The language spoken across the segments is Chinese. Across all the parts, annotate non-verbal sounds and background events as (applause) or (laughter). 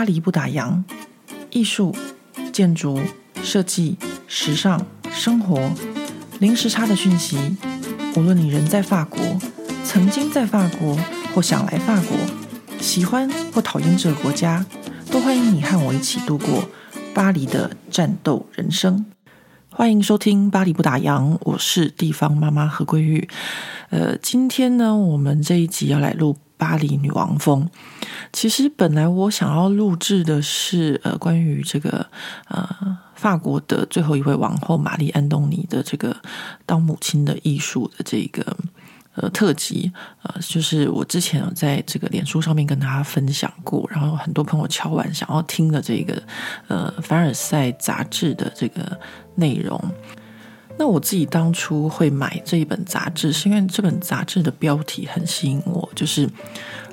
巴黎不打烊，艺术、建筑、设计、时尚、生活，零时差的讯息。无论你人在法国，曾经在法国，或想来法国，喜欢或讨厌这个国家，都欢迎你和我一起度过巴黎的战斗人生。欢迎收听《巴黎不打烊》，我是地方妈妈何桂玉。呃，今天呢，我们这一集要来录巴黎女王风。其实本来我想要录制的是呃，关于这个呃法国的最后一位王后玛丽安东尼的这个当母亲的艺术的这个呃特辑，呃，就是我之前有在这个脸书上面跟大家分享过，然后很多朋友敲完想要听的这个呃凡尔赛杂志的这个内容。那我自己当初会买这一本杂志，是因为这本杂志的标题很吸引我，就是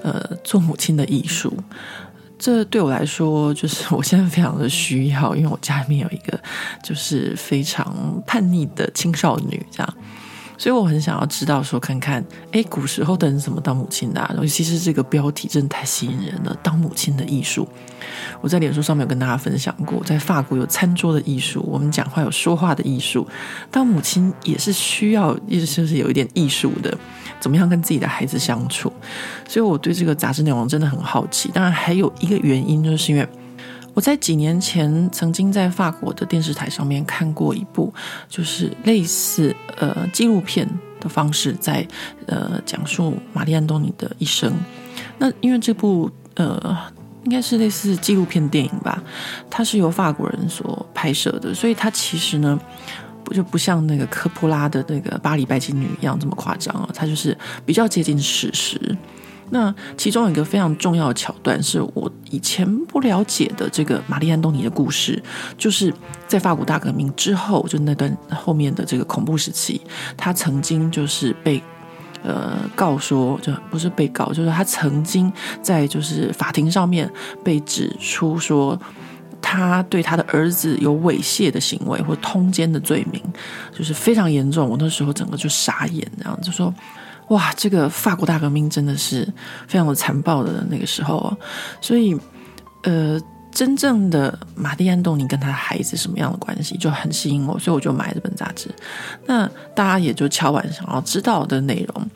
呃，做母亲的艺术。这对我来说，就是我现在非常的需要，因为我家里面有一个就是非常叛逆的青少女，这样。所以我很想要知道，说看看，哎，古时候的人怎么当母亲的啊？尤其是这个标题真的太吸引人了，当母亲的艺术。我在脸书上面有跟大家分享过，在法国有餐桌的艺术，我们讲话有说话的艺术，当母亲也是需要，意思就是有一点艺术的，怎么样跟自己的孩子相处。所以我对这个杂志内容真的很好奇。当然还有一个原因，就是因为。我在几年前曾经在法国的电视台上面看过一部，就是类似呃纪录片的方式在，呃讲述玛丽安东尼的一生。那因为这部呃应该是类似纪录片电影吧，它是由法国人所拍摄的，所以它其实呢不就不像那个科波拉的那个《巴黎拜金女》一样这么夸张啊，它就是比较接近史实。那其中有一个非常重要的桥段，是我以前不了解的这个玛丽安东尼的故事，就是在法国大革命之后，就那段后面的这个恐怖时期，他曾经就是被呃告说，就不是被告，就是他曾经在就是法庭上面被指出说，他对他的儿子有猥亵的行为或通奸的罪名，就是非常严重。我那时候整个就傻眼，这样就说。哇，这个法国大革命真的是非常的残暴的那个时候啊，所以，呃，真正的玛丽安东尼跟他的孩子什么样的关系就很吸引我，所以我就买这本杂志。那大家也就敲完想要知道的内容，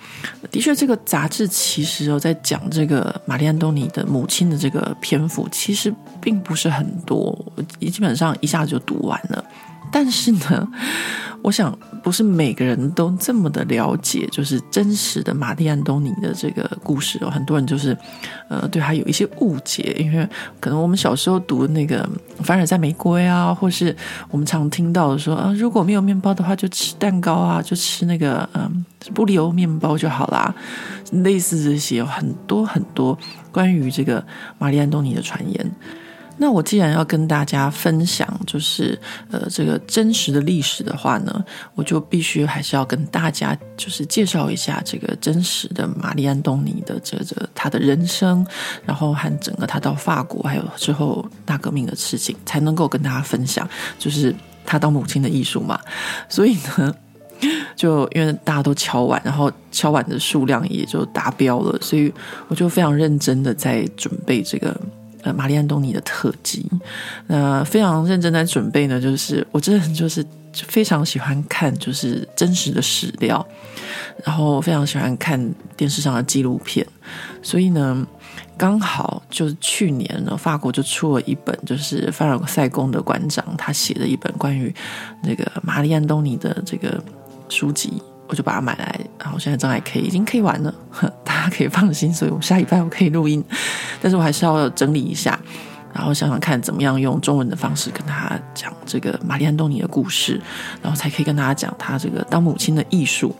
的确，这个杂志其实哦，在讲这个玛丽安东尼的母亲的这个篇幅其实并不是很多，也基本上一下子就读完了。但是呢，(laughs) 我想不是每个人都这么的了解，就是真实的玛丽安东尼的这个故事哦。很多人就是，呃，对他有一些误解，因为可能我们小时候读那个凡尔赛玫瑰啊，或是我们常听到的说啊，如果没有面包的话，就吃蛋糕啊，就吃那个嗯布里欧面包就好啦，类似这些有很多很多关于这个玛丽安东尼的传言。那我既然要跟大家分享，就是呃这个真实的历史的话呢，我就必须还是要跟大家就是介绍一下这个真实的玛丽安东尼的这个他的人生，然后和整个他到法国还有之后大革命的事情，才能够跟大家分享，就是他当母亲的艺术嘛。所以呢，就因为大家都敲碗，然后敲碗的数量也就达标了，所以我就非常认真的在准备这个。呃，玛丽安东尼的特辑，那非常认真在准备呢。就是我真的就是非常喜欢看，就是真实的史料，然后非常喜欢看电视上的纪录片。所以呢，刚好就是去年呢，法国就出了一本，就是凡尔赛宫的馆长他写的一本关于那个玛丽安东尼的这个书籍。我就把它买来，然后现在正在 K，已经 K 完了，(laughs) 大家可以放心。所以我下礼拜我可以录音，但是我还是要整理一下，然后想想看怎么样用中文的方式跟他讲这个玛丽安东尼的故事，然后才可以跟大家讲他这个当母亲的艺术。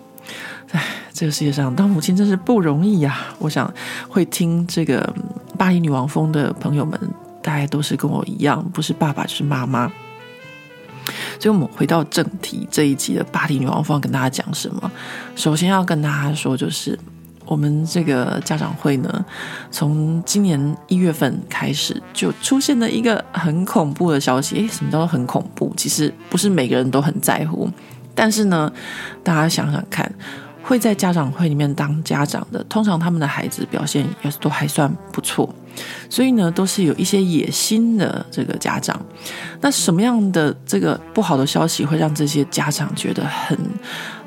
哎，这个世界上当母亲真是不容易呀！我想会听这个巴黎女王风的朋友们，大概都是跟我一样，不是爸爸就是妈妈。所以，我们回到正题，这一集的巴黎女王方跟大家讲什么？首先要跟大家说，就是我们这个家长会呢，从今年一月份开始就出现了一个很恐怖的消息。诶，什么叫做很恐怖？其实不是每个人都很在乎，但是呢，大家想想看，会在家长会里面当家长的，通常他们的孩子表现也都还算不错。所以呢，都是有一些野心的这个家长。那什么样的这个不好的消息会让这些家长觉得很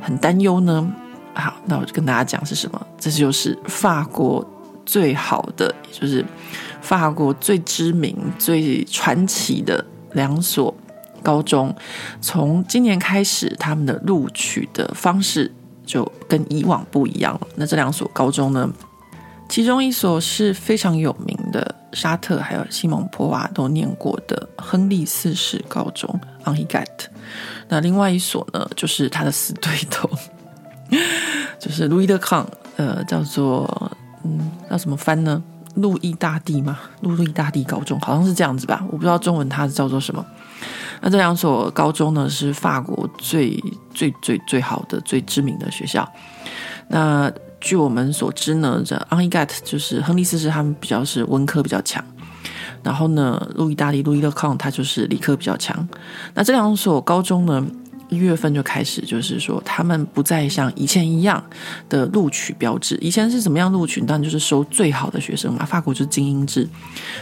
很担忧呢？好，那我就跟大家讲是什么？这就是法国最好的，也就是法国最知名、最传奇的两所高中，从今年开始，他们的录取的方式就跟以往不一样了。那这两所高中呢，其中一所是非常有名的，沙特还有西蒙波娃都念过的亨利四世高中 Henri IV。那另外一所呢，就是他的死对头，(laughs) 就是路易德康，呃，叫做嗯，叫什么翻呢？路易大帝吗？路易大帝高中好像是这样子吧，我不知道中文它是叫做什么。那这两所高中呢，是法国最最最最好的、最知名的学校。那据我们所知呢，这 o n i g a t 就是亨利四世，他们比较是文科比较强，然后呢，路易大帝路易勒康他就是理科比较强。那这两所高中呢，一月份就开始，就是说他们不再像以前一样的录取标志。以前是怎么样录取？当然就是收最好的学生嘛。法国就是精英制，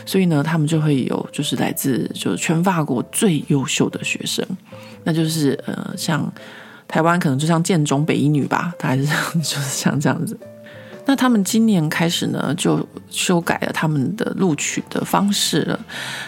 所以呢，他们就会有就是来自就是全法国最优秀的学生，那就是呃像。台湾可能就像建中北一女吧，她还是 (laughs) 就是像这样子。那他们今年开始呢，就修改了他们的录取的方式了。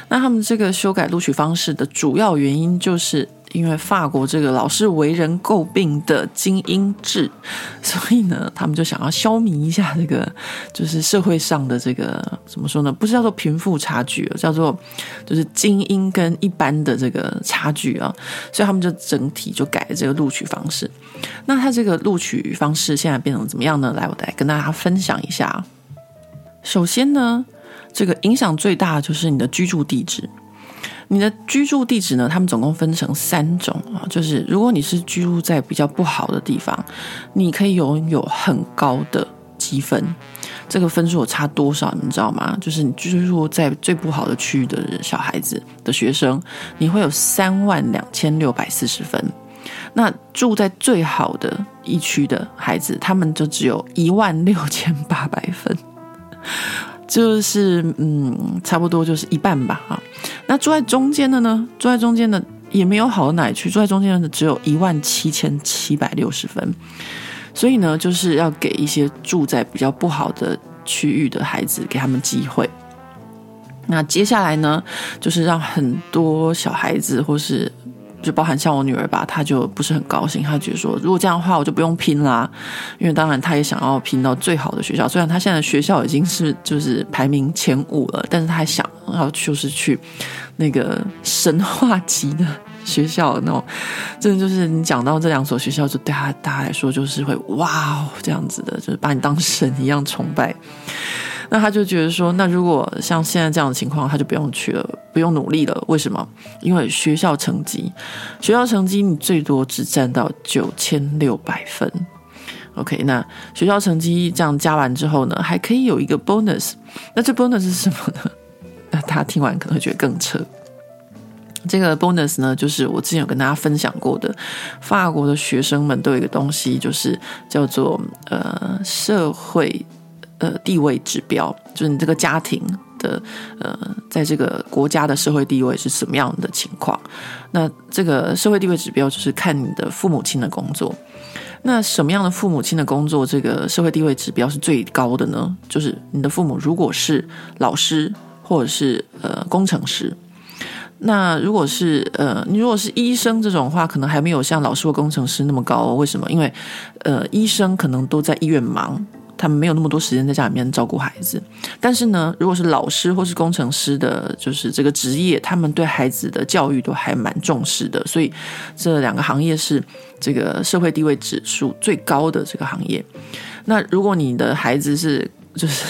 那他们这个修改录取方式的主要原因就是。因为法国这个老是为人诟病的精英制，(laughs) 所以呢，他们就想要消弭一下这个，就是社会上的这个怎么说呢？不是叫做贫富差距，叫做就是精英跟一般的这个差距啊。所以他们就整体就改了这个录取方式。那他这个录取方式现在变成怎么样呢？来，我来跟大家分享一下。首先呢，这个影响最大的就是你的居住地址。你的居住地址呢？他们总共分成三种啊，就是如果你是居住在比较不好的地方，你可以拥有很高的积分。这个分数有差多少？你知道吗？就是你居住在最不好的区域的小孩子的学生，你会有三万两千六百四十分。那住在最好的一区的孩子，他们就只有一万六千八百分。就是嗯，差不多就是一半吧啊。那住在中间的呢？住在中间的也没有好到哪里去，住在中间的只有一万七千七百六十分。所以呢，就是要给一些住在比较不好的区域的孩子，给他们机会。那接下来呢，就是让很多小孩子或是。就包含像我女儿吧，她就不是很高兴，她觉得说，如果这样的话，我就不用拼啦，因为当然她也想要拼到最好的学校，虽然她现在学校已经是就是排名前五了，但是她想要就是去那个神话级的学校那种，真的就是你讲到这两所学校，就对她大家来说就是会哇哦这样子的，就是把你当神一样崇拜。那他就觉得说，那如果像现在这样的情况，他就不用去了，不用努力了。为什么？因为学校成绩，学校成绩你最多只占到九千六百分。OK，那学校成绩这样加完之后呢，还可以有一个 bonus。那这 bonus 是什么呢？(laughs) 那他听完可能会觉得更扯。这个 bonus 呢，就是我之前有跟大家分享过的，法国的学生们都有一个东西，就是叫做呃社会。呃，地位指标就是你这个家庭的呃，在这个国家的社会地位是什么样的情况？那这个社会地位指标就是看你的父母亲的工作。那什么样的父母亲的工作，这个社会地位指标是最高的呢？就是你的父母如果是老师或者是呃工程师。那如果是呃，你如果是医生这种话，可能还没有像老师或工程师那么高。为什么？因为呃，医生可能都在医院忙。他们没有那么多时间在家里面照顾孩子，但是呢，如果是老师或是工程师的，就是这个职业，他们对孩子的教育都还蛮重视的，所以这两个行业是这个社会地位指数最高的这个行业。那如果你的孩子是就是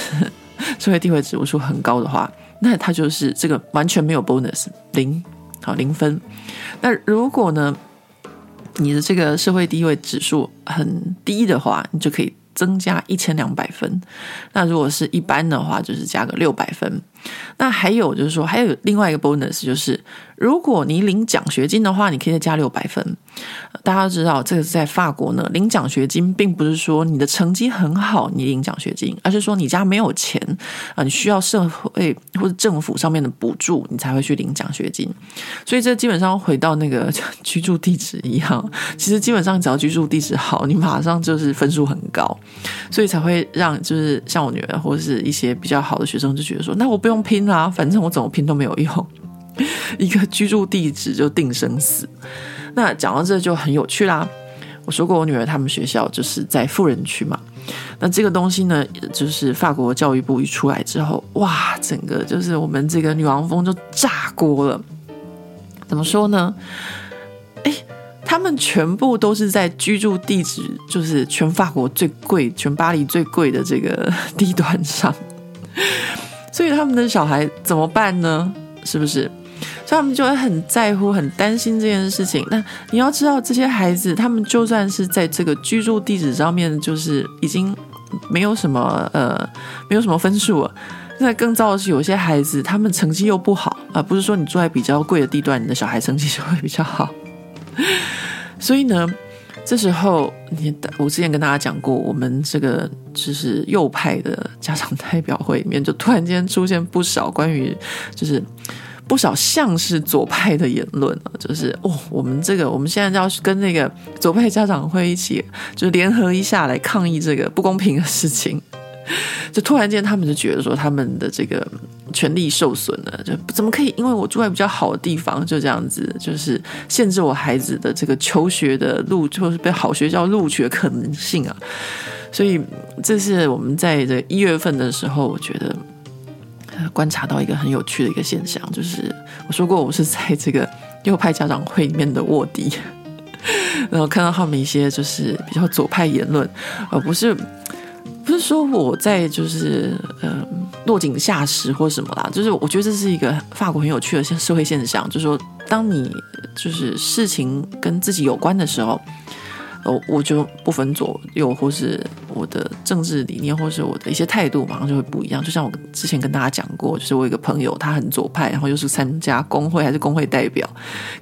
社会地位指数很高的话，那他就是这个完全没有 bonus 零，好零分。那如果呢，你的这个社会地位指数很低的话，你就可以。增加一千两百分，那如果是一般的话，就是加个六百分。那还有就是说，还有另外一个 bonus，就是如果你领奖学金的话，你可以再加六百分。大家都知道，这个是在法国呢，领奖学金并不是说你的成绩很好你领奖学金，而是说你家没有钱啊，你需要社会或者政府上面的补助，你才会去领奖学金。所以这基本上回到那个居住地址一样，其实基本上只要居住地址好，你马上就是分数很高，所以才会让就是像我女儿或者是一些比较好的学生就觉得说，那我不用拼啦，反正我怎么拼都没有用，(laughs) 一个居住地址就定生死。那讲到这就很有趣啦。我说过，我女儿他们学校就是在富人区嘛。那这个东西呢，就是法国教育部一出来之后，哇，整个就是我们这个女王蜂就炸锅了。怎么说呢？哎，他们全部都是在居住地址，就是全法国最贵、全巴黎最贵的这个 (laughs) 地段上。(laughs) 所以他们的小孩怎么办呢？是不是？所以他们就会很在乎、很担心这件事情。那你要知道，这些孩子他们就算是在这个居住地址上面，就是已经没有什么呃，没有什么分数了。那更糟的是，有些孩子他们成绩又不好啊，不是说你住在比较贵的地段，你的小孩成绩就会比较好。(laughs) 所以呢，这时候你我之前跟大家讲过，我们这个就是右派的家长代表会里面，就突然间出现不少关于就是。不少像是左派的言论啊，就是哦，我们这个我们现在就要跟那个左派家长会一起，就联合一下来抗议这个不公平的事情。(laughs) 就突然间，他们就觉得说他们的这个权利受损了，就怎么可以因为我住在比较好的地方，就这样子，就是限制我孩子的这个求学的路，就是被好学校录取的可能性啊。所以这是我们在这一月份的时候，我觉得。观察到一个很有趣的一个现象，就是我说过，我是在这个右派家长会里面的卧底，(laughs) 然后看到他们一些就是比较左派言论，而不是不是说我在就是呃落井下石或什么啦，就是我觉得这是一个法国很有趣的社会现象，就是说当你就是事情跟自己有关的时候。我我就不分左右，或是我的政治理念，或是我的一些态度，马上就会不一样。就像我之前跟大家讲过，就是我有一个朋友，他很左派，然后又是参加工会还是工会代表，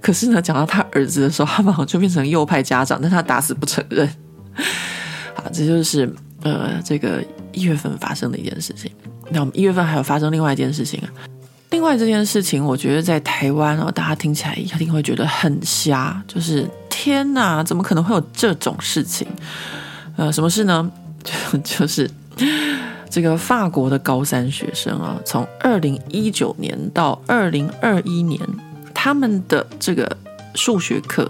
可是呢，讲到他儿子的时候，他马上就变成右派家长，但他打死不承认。(laughs) 好，这就是呃，这个一月份发生的一件事情。那我们一月份还有发生另外一件事情啊。另外这件事情，我觉得在台湾哦，大家听起来一定会觉得很瞎，就是。天哪，怎么可能会有这种事情？呃，什么事呢？就 (laughs) 就是这个法国的高三学生啊，从二零一九年到二零二一年，他们的这个数学课，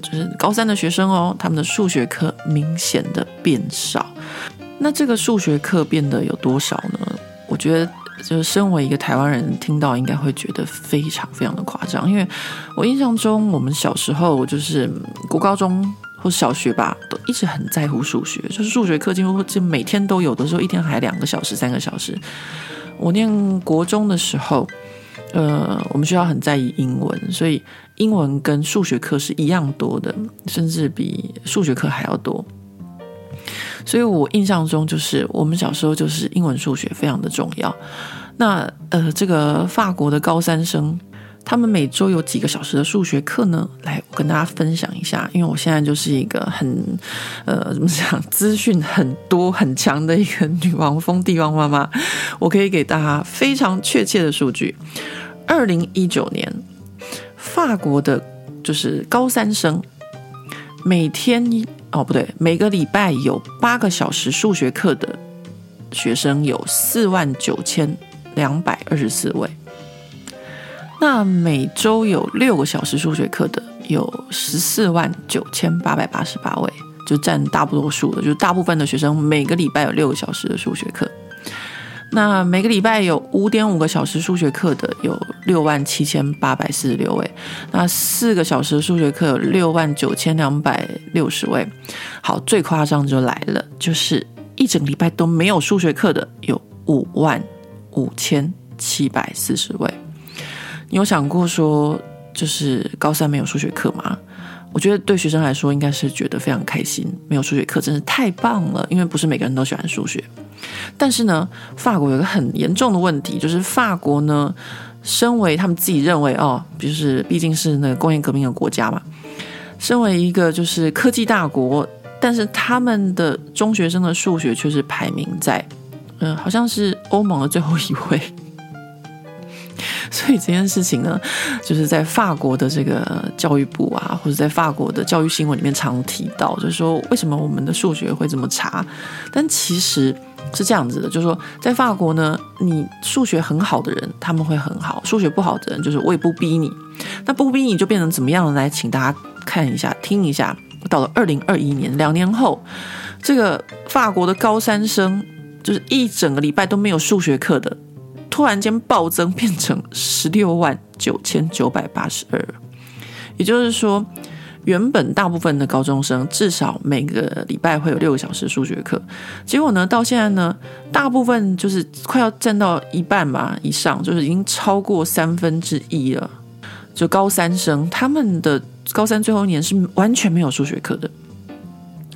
就是高三的学生哦，他们的数学课明显的变少。那这个数学课变得有多少呢？我觉得。就是身为一个台湾人，听到应该会觉得非常非常的夸张，因为我印象中，我们小时候就是国高中或小学吧，都一直很在乎数学，就是数学课几乎就每天都有的时候，一天还两个小时、三个小时。我念国中的时候，呃，我们学校很在意英文，所以英文跟数学课是一样多的，甚至比数学课还要多。所以我印象中，就是我们小时候就是英文、数学非常的重要。那呃，这个法国的高三生，他们每周有几个小时的数学课呢？来，我跟大家分享一下。因为我现在就是一个很呃，怎么讲，资讯很多很强的一个女王蜂地王妈妈，我可以给大家非常确切的数据。二零一九年，法国的就是高三生每天。哦，不对，每个礼拜有八个小时数学课的学生有四万九千两百二十四位，那每周有六个小时数学课的有十四万九千八百八十八位，就占大多数的，就大部分的学生每个礼拜有六个小时的数学课。那每个礼拜有五点五个小时数学课的有六万七千八百四十六位，那四个小时数学课有六万九千两百六十位。好，最夸张就来了，就是一整礼拜都没有数学课的有五万五千七百四十位。你有想过说，就是高三没有数学课吗？我觉得对学生来说应该是觉得非常开心，没有数学课真是太棒了，因为不是每个人都喜欢数学。但是呢，法国有个很严重的问题，就是法国呢，身为他们自己认为哦，就是毕竟是那个工业革命的国家嘛，身为一个就是科技大国，但是他们的中学生的数学却是排名在，嗯、好像是欧盟的最后一位。(laughs) 所以这件事情呢，就是在法国的这个教育部啊，或者在法国的教育新闻里面常提到，就是说为什么我们的数学会这么差？但其实是这样子的，就是说在法国呢，你数学很好的人他们会很好，数学不好的人就是我也不逼你，那不逼你就变成怎么样呢？来，请大家看一下，听一下，到了二零二一年，两年后，这个法国的高三生就是一整个礼拜都没有数学课的。突然间暴增，变成十六万九千九百八十二，也就是说，原本大部分的高中生至少每个礼拜会有六个小时数学课，结果呢，到现在呢，大部分就是快要占到一半吧以上，就是已经超过三分之一了。就高三生，他们的高三最后一年是完全没有数学课的。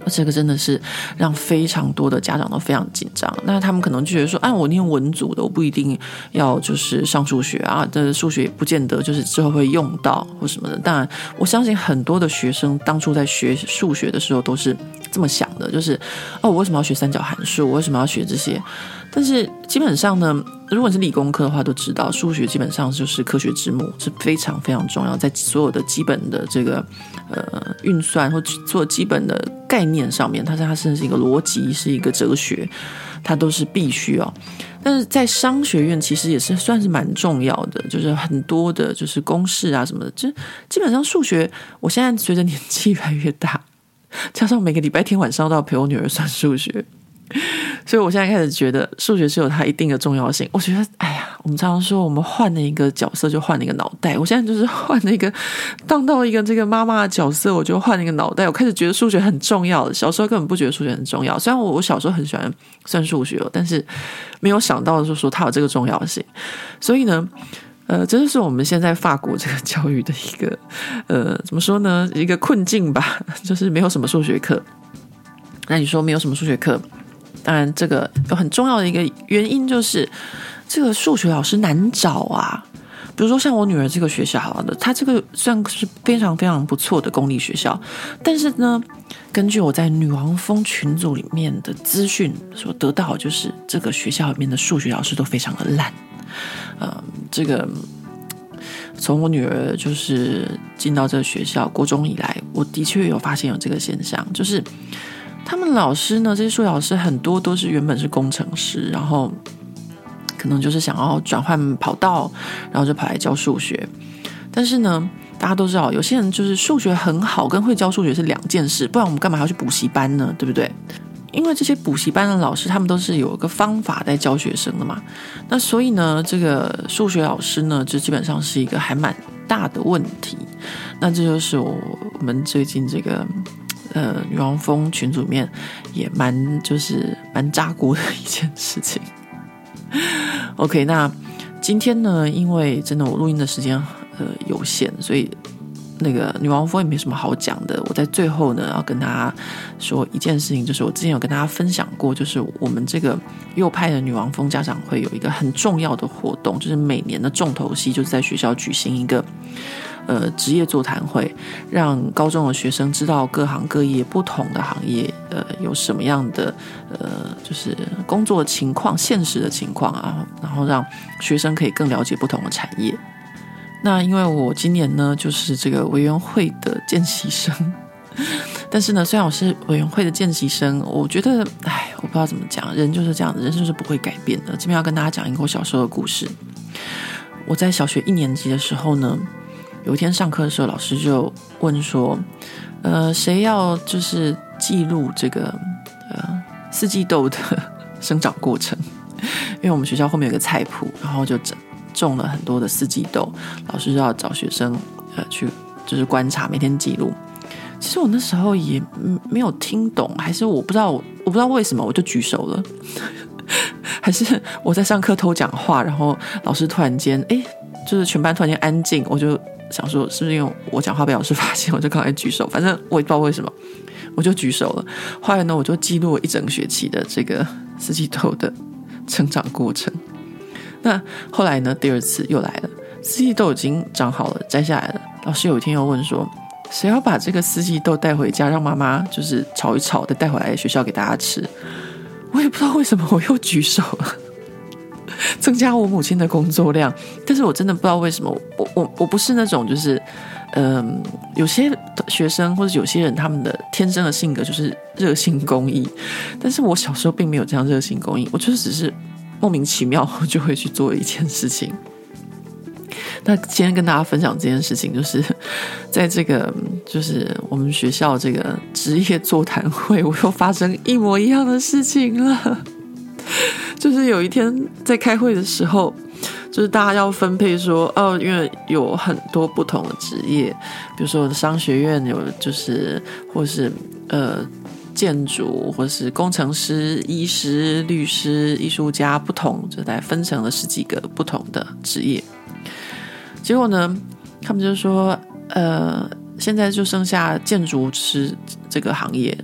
这个真的是让非常多的家长都非常紧张。那他们可能就觉得说，啊，我念文组的，我不一定要就是上数学啊，这数学也不见得就是之后会用到或什么的。当然，我相信很多的学生当初在学数学的时候都是这么想的，就是哦，我为什么要学三角函数？我为什么要学这些？但是基本上呢，如果是理工科的话，都知道数学基本上就是科学之母，是非常非常重要，在所有的基本的这个呃运算或做基本的概念上面，它是它甚至是一个逻辑，是一个哲学，它都是必须哦。但是在商学院其实也是算是蛮重要的，就是很多的就是公式啊什么的，就基本上数学，我现在随着年纪越来越大，加上每个礼拜天晚上都要陪我女儿算数学。(laughs) 所以，我现在开始觉得数学是有它一定的重要性。我觉得，哎呀，我们常常说，我们换了一个角色就换了一个脑袋。我现在就是换了一个，当到一个这个妈妈的角色，我就换了一个脑袋。我开始觉得数学很重要。小时候根本不觉得数学很重要。虽然我我小时候很喜欢算数学，但是没有想到就是说它有这个重要性。所以呢，呃，这就是我们现在法国这个教育的一个，呃，怎么说呢？一个困境吧，(laughs) 就是没有什么数学课。那你说没有什么数学课？当然，这个有很重要的一个原因就是，这个数学老师难找啊。比如说像我女儿这个学校，好的，她这个算是非常非常不错的公立学校，但是呢，根据我在女王蜂群组里面的资讯所得到，就是这个学校里面的数学老师都非常的烂。嗯，这个从我女儿就是进到这个学校国中以来，我的确有发现有这个现象，就是。他们老师呢，这些数学老师很多都是原本是工程师，然后可能就是想要转换跑道，然后就跑来教数学。但是呢，大家都知道，有些人就是数学很好，跟会教数学是两件事，不然我们干嘛还要去补习班呢？对不对？因为这些补习班的老师，他们都是有一个方法在教学生的嘛。那所以呢，这个数学老师呢，就基本上是一个还蛮大的问题。那这就是我我们最近这个。呃，女王蜂群组里面也蛮就是蛮扎锅的一件事情。(laughs) OK，那今天呢，因为真的我录音的时间呃有限，所以那个女王蜂也没什么好讲的。我在最后呢，要跟大家说一件事情，就是我之前有跟大家分享过，就是我们这个右派的女王蜂家长会有一个很重要的活动，就是每年的重头戏，就是在学校举行一个。呃，职业座谈会，让高中的学生知道各行各业不同的行业，呃，有什么样的呃，就是工作情况、现实的情况啊，然后让学生可以更了解不同的产业。那因为我今年呢，就是这个委员会的见习生，(laughs) 但是呢，虽然我是委员会的见习生，我觉得，哎，我不知道怎么讲，人就是这样的，人生是不会改变的。这边要跟大家讲一个我小时候的故事。我在小学一年级的时候呢。有一天上课的时候，老师就问说：“呃，谁要就是记录这个呃四季豆的生长过程？因为我们学校后面有个菜谱，然后就种种了很多的四季豆，老师就要找学生呃去就是观察，每天记录。其实我那时候也没有听懂，还是我不知道，我不知道为什么我就举手了，还是我在上课偷讲话，然后老师突然间哎，就是全班突然间安静，我就。想说是不是因为我讲话被老师发现，我就赶快举手。反正我也不知道为什么，我就举手了。后来呢，我就记录了一整学期的这个四季豆的成长过程。那后来呢，第二次又来了，四季豆已经长好了，摘下来了。老师有一天又问说，谁要把这个四季豆带回家，让妈妈就是炒一炒，再带回来学校给大家吃？我也不知道为什么我又举手了。(laughs) 增加我母亲的工作量，但是我真的不知道为什么，我我我不是那种就是，嗯、有些学生或者有些人他们的天生的性格就是热心公益，但是我小时候并没有这样热心公益，我就只是莫名其妙就会去做一件事情。那今天跟大家分享这件事情，就是 (laughs) 在这个就是我们学校这个职业座谈会，我又发生一模一样的事情了。(laughs) 就是有一天在开会的时候，就是大家要分配说，哦，因为有很多不同的职业，比如说商学院有，就是或是呃建筑，或是工程师、医师、律师、艺术家，不同就大概分成了十几个不同的职业。结果呢，他们就说，呃，现在就剩下建筑师这个行业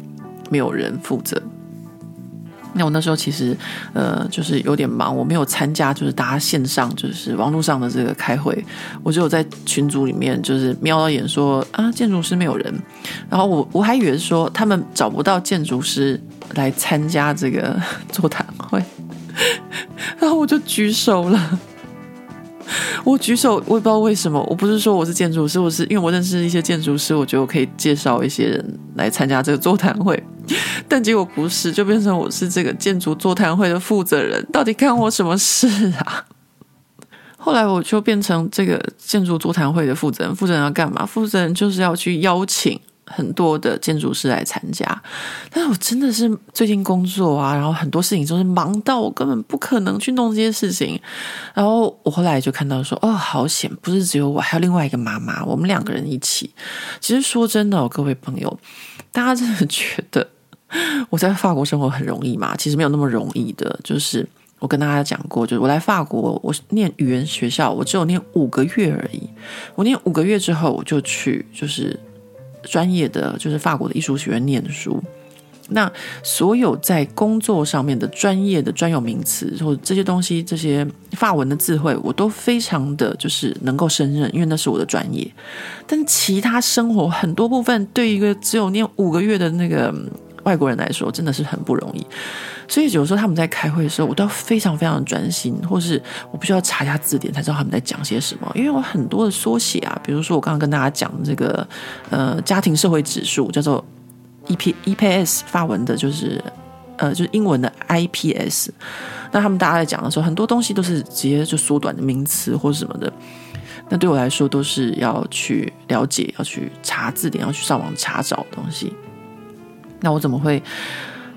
没有人负责。那我那时候其实，呃，就是有点忙，我没有参加，就是大家线上，就是网络上的这个开会，我只有在群组里面，就是瞄到眼说啊，建筑师没有人，然后我我还以为说他们找不到建筑师来参加这个 (laughs) 座谈会，(laughs) 然后我就举手了。我举手，我也不知道为什么。我不是说我是建筑师，我是因为我认识一些建筑师，我觉得我可以介绍一些人来参加这个座谈会。(laughs) 但结果不是，就变成我是这个建筑座谈会的负责人。到底干我什么事啊？(laughs) 后来我就变成这个建筑座谈会的负责人。负责人要干嘛？负责人就是要去邀请。很多的建筑师来参加，但是我真的是最近工作啊，然后很多事情都是忙到我根本不可能去弄这些事情。然后我后来就看到说，哦，好险，不是只有我，还有另外一个妈妈，我们两个人一起。其实说真的，各位朋友，大家真的觉得 (laughs) 我在法国生活很容易吗？其实没有那么容易的。就是我跟大家讲过，就是我来法国，我念语言学校，我只有念五个月而已。我念五个月之后，我就去，就是。专业的就是法国的艺术学院念书，那所有在工作上面的专业的专有名词或者这些东西，这些法文的智慧，我都非常的就是能够胜任，因为那是我的专业。但其他生活很多部分，对一个只有念五个月的那个外国人来说，真的是很不容易。所以有时候他们在开会的时候，我都要非常非常专心，或是我必须要查一下字典才知道他们在讲些什么。因为我很多的缩写啊，比如说我刚刚跟大家讲这个呃家庭社会指数叫做 E P E P S，发文的就是呃就是英文的 I P S。那他们大家在讲的时候，很多东西都是直接就缩短的名词或什么的。那对我来说，都是要去了解，要去查字典，要去上网查找东西。那我怎么会？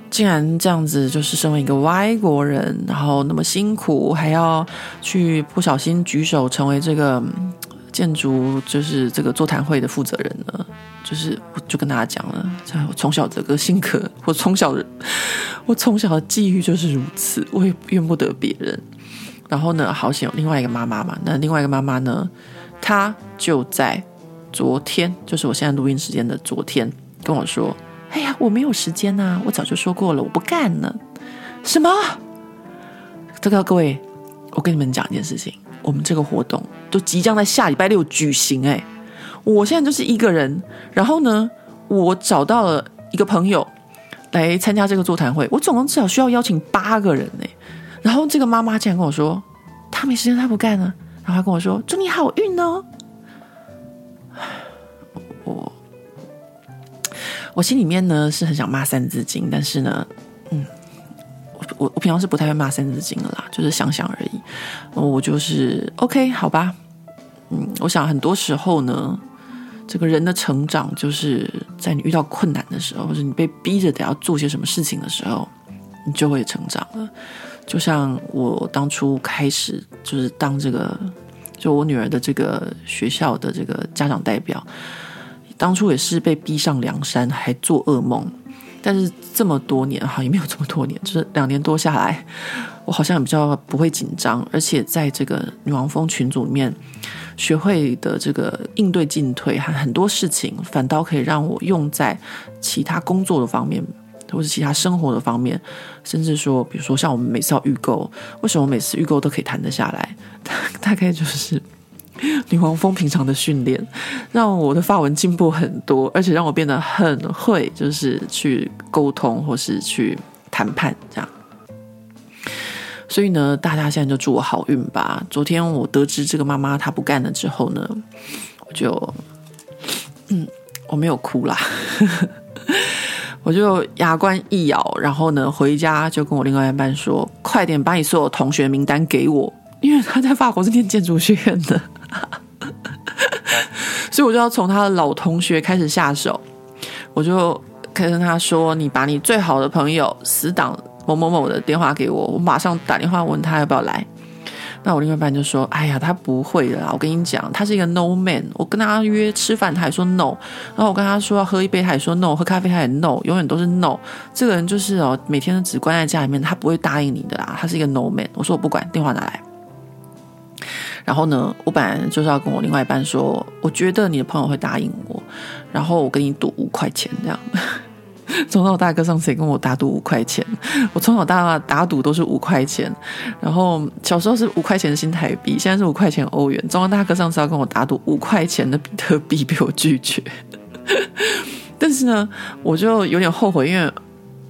竟然这样子，就是身为一个外国人，然后那么辛苦，还要去不小心举手成为这个建筑，就是这个座谈会的负责人呢？就是我就跟大家讲了，我从小这个性格，我从小的我从小的际遇就是如此，我也怨不得别人。然后呢，好险有另外一个妈妈嘛，那另外一个妈妈呢，她就在昨天，就是我现在录音时间的昨天，跟我说。哎呀，我没有时间呐、我早就说过了，我不干了。什么？这个各位，我跟你们讲一件事情，我们这个活动都即将在下礼拜六举行。哎，我现在就是一个人，然后呢，我找到了一个朋友来参加这个座谈会，我总共至少需要邀请八个人哎。然后这个妈妈竟然跟我说，她没时间，她不干了。然后她跟我说，祝你好运哦。我心里面呢是很想骂三字经，但是呢，嗯，我我我平常是不太会骂三字经的啦，就是想想而已。我就是 OK，好吧，嗯，我想很多时候呢，这个人的成长就是在你遇到困难的时候，或者你被逼着得要做些什么事情的时候，你就会成长了。就像我当初开始就是当这个，就我女儿的这个学校的这个家长代表。当初也是被逼上梁山，还做噩梦。但是这么多年哈，也没有这么多年，就是两年多下来，我好像比较不会紧张。而且在这个女王蜂群组里面，学会的这个应对进退，还很多事情反倒可以让我用在其他工作的方面，或是其他生活的方面，甚至说，比如说像我们每次要预购，为什么每次预购都可以谈得下来？(laughs) 大概就是 (laughs) 女王蜂平常的训练，让我的发文进步很多，而且让我变得很会，就是去沟通或是去谈判这样。所以呢，大家现在就祝我好运吧。昨天我得知这个妈妈她不干了之后呢，我就，嗯，我没有哭啦，(laughs) 我就牙关一咬，然后呢，回家就跟我另外一半说：“快点把你所有同学名单给我，因为他在法国是念建筑学院的，(laughs) 所以我就要从他的老同学开始下手。我就可以跟他说：‘你把你最好的朋友死党。’”某某某的电话给我，我马上打电话问他要不要来。那我另外一半就说：“哎呀，他不会的啦，我跟你讲，他是一个 no man。我跟他约吃饭，他也说 no。然后我跟他说要喝一杯，他也说 no。喝咖啡，他也 no，永远都是 no。这个人就是哦，每天都只关在家里面，他不会答应你的啦。他是一个 no man。我说我不管，电话拿来。然后呢，我本来就是要跟我另外一半说，我觉得你的朋友会答应我，然后我跟你赌五块钱这样。(laughs) ”从小大哥上次也跟我打赌五块钱，我从小到大打赌都是五块钱，然后小时候是五块钱的新台币，现在是五块钱欧元。中央大哥上次要跟我打赌五块钱的比特币，被我拒绝。(laughs) 但是呢，我就有点后悔，因为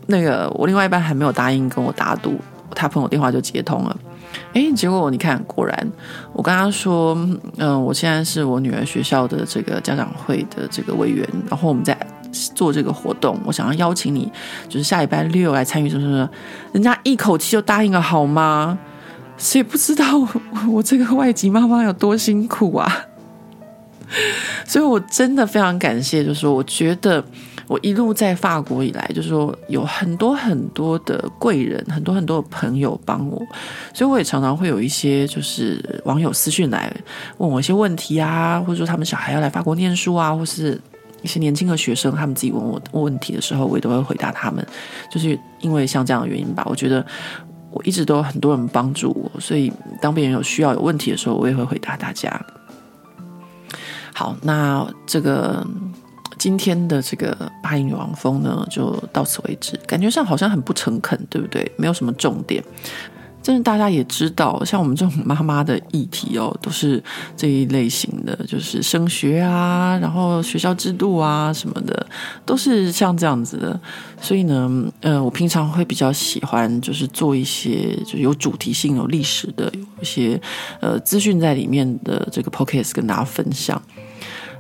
那个我另外一半还没有答应跟我打赌，他朋友电话就接通了。哎，结果你看，果然我跟他说，嗯，我现在是我女儿学校的这个家长会的这个委员，然后我们在。做这个活动，我想要邀请你，就是下礼拜六来参与，什么什么，人家一口气就答应了，好吗？谁不知道我，我这个外籍妈妈有多辛苦啊？(laughs) 所以，我真的非常感谢，就是说，我觉得我一路在法国以来，就是说，有很多很多的贵人，很多很多的朋友帮我，所以我也常常会有一些就是网友私讯来问我一些问题啊，或者说他们小孩要来法国念书啊，或是。一些年轻的学生，他们自己问我问题的时候，我也都会回答他们。就是因为像这样的原因吧，我觉得我一直都有很多人帮助我，所以当别人有需要、有问题的时候，我也会回答大家。好，那这个今天的这个巴黎女王风呢，就到此为止。感觉上好像很不诚恳，对不对？没有什么重点。但是大家也知道，像我们这种妈妈的议题哦，都是这一类型的，就是升学啊，然后学校制度啊什么的，都是像这样子的。所以呢，呃，我平常会比较喜欢，就是做一些就有主题性、有历史的，有一些呃资讯在里面的这个 p o c a s t 跟大家分享。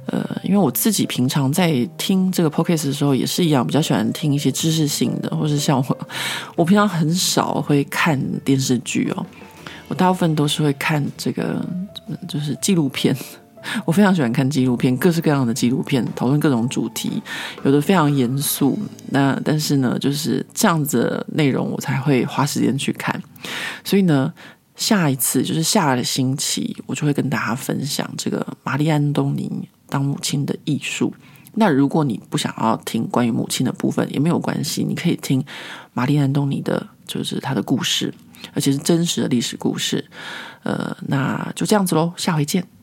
呃，因为我自己平常在听这个 podcast 的时候也是一样，比较喜欢听一些知识性的，或是像我，(laughs) 我平常很少会看电视剧哦，我大部分都是会看这个，就是纪录片。(laughs) 我非常喜欢看纪录片，各式各样的纪录片，讨论各种主题，有的非常严肃，那但是呢，就是这样子的内容我才会花时间去看。所以呢，下一次就是下个星期，我就会跟大家分享这个玛丽安东尼。当母亲的艺术。那如果你不想要听关于母亲的部分，也没有关系，你可以听玛丽安东尼的，就是她的故事，而且是真实的历史故事。呃，那就这样子喽，下回见。